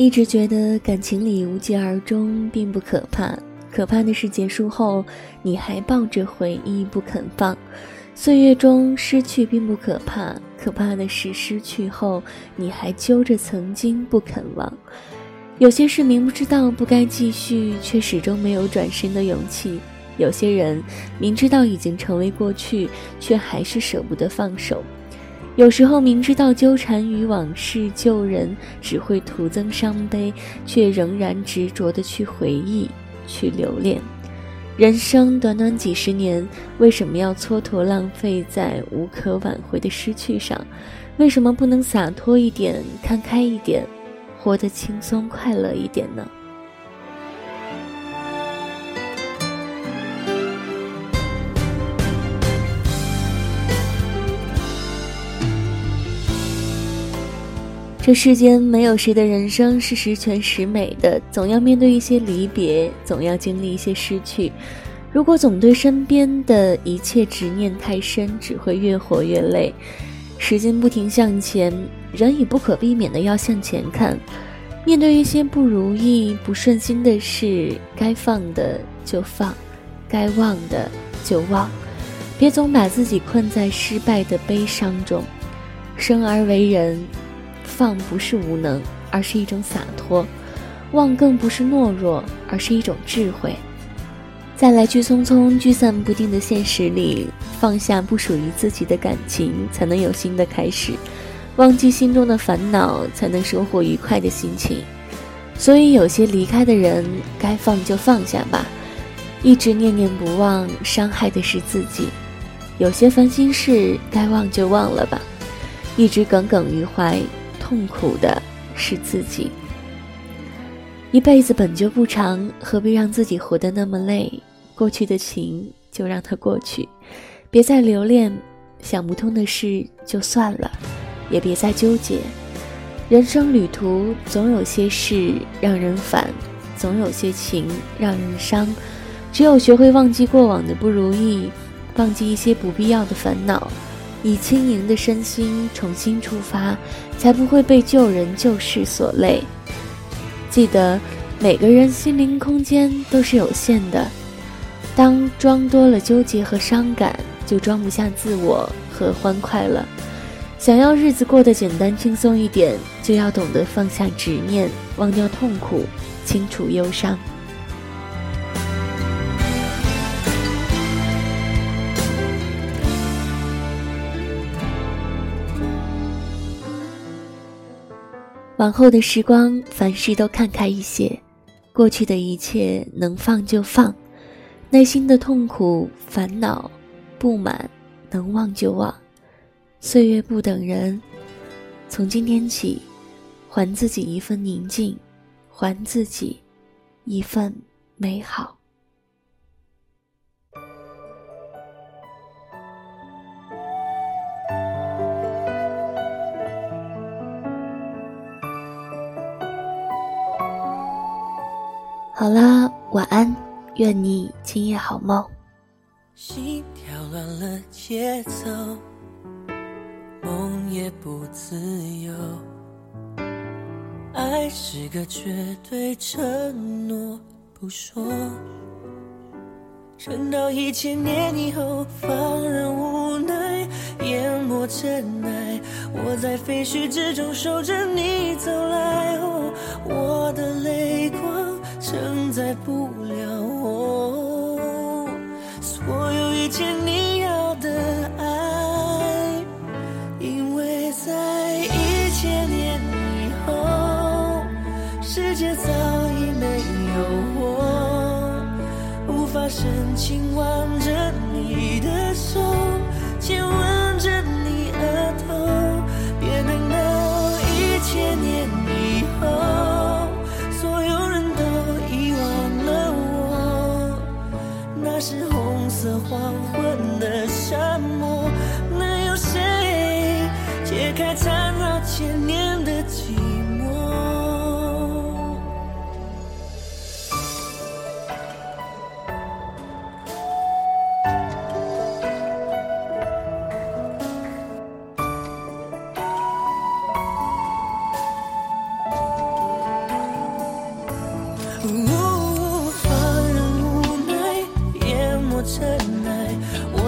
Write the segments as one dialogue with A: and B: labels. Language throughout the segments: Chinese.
A: 一直觉得感情里无疾而终并不可怕，可怕的是结束后你还抱着回忆不肯放。岁月中失去并不可怕，可怕的是失去后你还揪着曾经不肯忘。有些事明不知道不该继续，却始终没有转身的勇气；有些人明知道已经成为过去，却还是舍不得放手。有时候明知道纠缠于往事旧人只会徒增伤悲，却仍然执着的去回忆，去留恋。人生短短几十年，为什么要蹉跎浪费在无可挽回的失去上？为什么不能洒脱一点，看开一点，活得轻松快乐一点呢？这世间没有谁的人生是十全十美的，总要面对一些离别，总要经历一些失去。如果总对身边的一切执念太深，只会越活越累。时间不停向前，人已不可避免的要向前看。面对一些不如意、不顺心的事，该放的就放，该忘的就忘，别总把自己困在失败的悲伤中。生而为人。放不是无能，而是一种洒脱；忘更不是懦弱，而是一种智慧。在来去匆匆、聚散不定的现实里，放下不属于自己的感情，才能有新的开始；忘记心中的烦恼，才能收获愉快的心情。所以，有些离开的人，该放就放下吧。一直念念不忘，伤害的是自己；有些烦心事，该忘就忘了吧。一直耿耿于怀。痛苦的是自己。一辈子本就不长，何必让自己活得那么累？过去的情就让它过去，别再留恋；想不通的事就算了，也别再纠结。人生旅途总有些事让人烦，总有些情让人伤。只有学会忘记过往的不如意，忘记一些不必要的烦恼。以轻盈的身心重新出发，才不会被旧人旧事所累。记得，每个人心灵空间都是有限的。当装多了纠结和伤感，就装不下自我和欢快了。想要日子过得简单轻松一点，就要懂得放下执念，忘掉痛苦，清除忧伤。往后的时光，凡事都看开一些，过去的一切能放就放，内心的痛苦、烦恼、不满，能忘就忘。岁月不等人，从今天起，还自己一份宁静，还自己一份美好。好啦，晚安，愿你今夜好梦。
B: 心跳乱了节奏，梦也不自由。爱是个绝对承诺，不说。撑到一千年以后，放任无奈淹没尘埃。我在废墟之中守着你走来，我的泪光。承载不了我所有一切你要的爱，因为在一千年以后，世界早已没有我，无法深情挽红色黄昏的沙漠能有谁解开缠绕千年的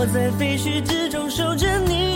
B: 我在废墟之中守着你。